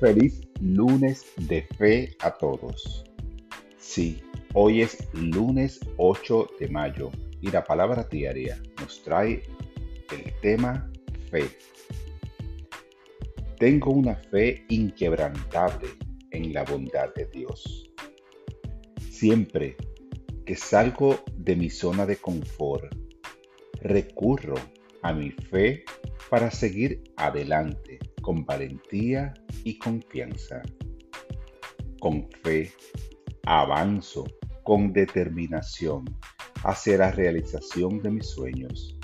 Feliz lunes de fe a todos. Sí, hoy es lunes 8 de mayo y la palabra diaria nos trae el tema fe. Tengo una fe inquebrantable en la bondad de Dios. Siempre que salgo de mi zona de confort, recurro a mi fe para seguir adelante con valentía y confianza. Con fe, avanzo con determinación hacia la realización de mis sueños.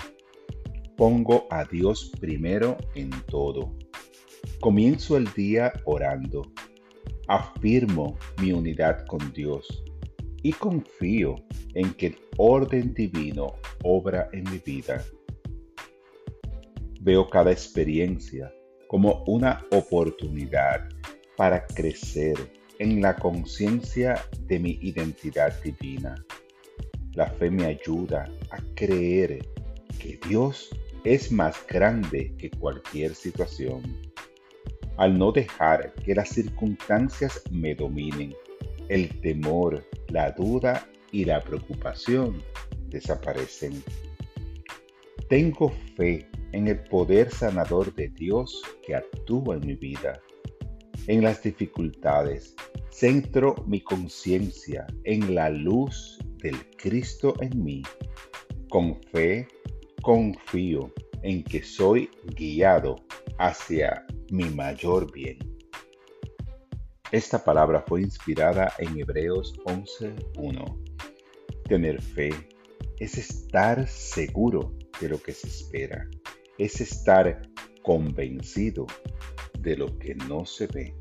Pongo a Dios primero en todo. Comienzo el día orando. Afirmo mi unidad con Dios y confío en que el orden divino obra en mi vida. Veo cada experiencia como una oportunidad para crecer en la conciencia de mi identidad divina. La fe me ayuda a creer que Dios es más grande que cualquier situación. Al no dejar que las circunstancias me dominen, el temor, la duda y la preocupación desaparecen. Tengo fe en el poder sanador de Dios que actúa en mi vida. En las dificultades, centro mi conciencia en la luz del Cristo en mí. Con fe, confío en que soy guiado hacia mi mayor bien. Esta palabra fue inspirada en Hebreos 11.1. Tener fe es estar seguro de lo que se espera, es estar convencido de lo que no se ve.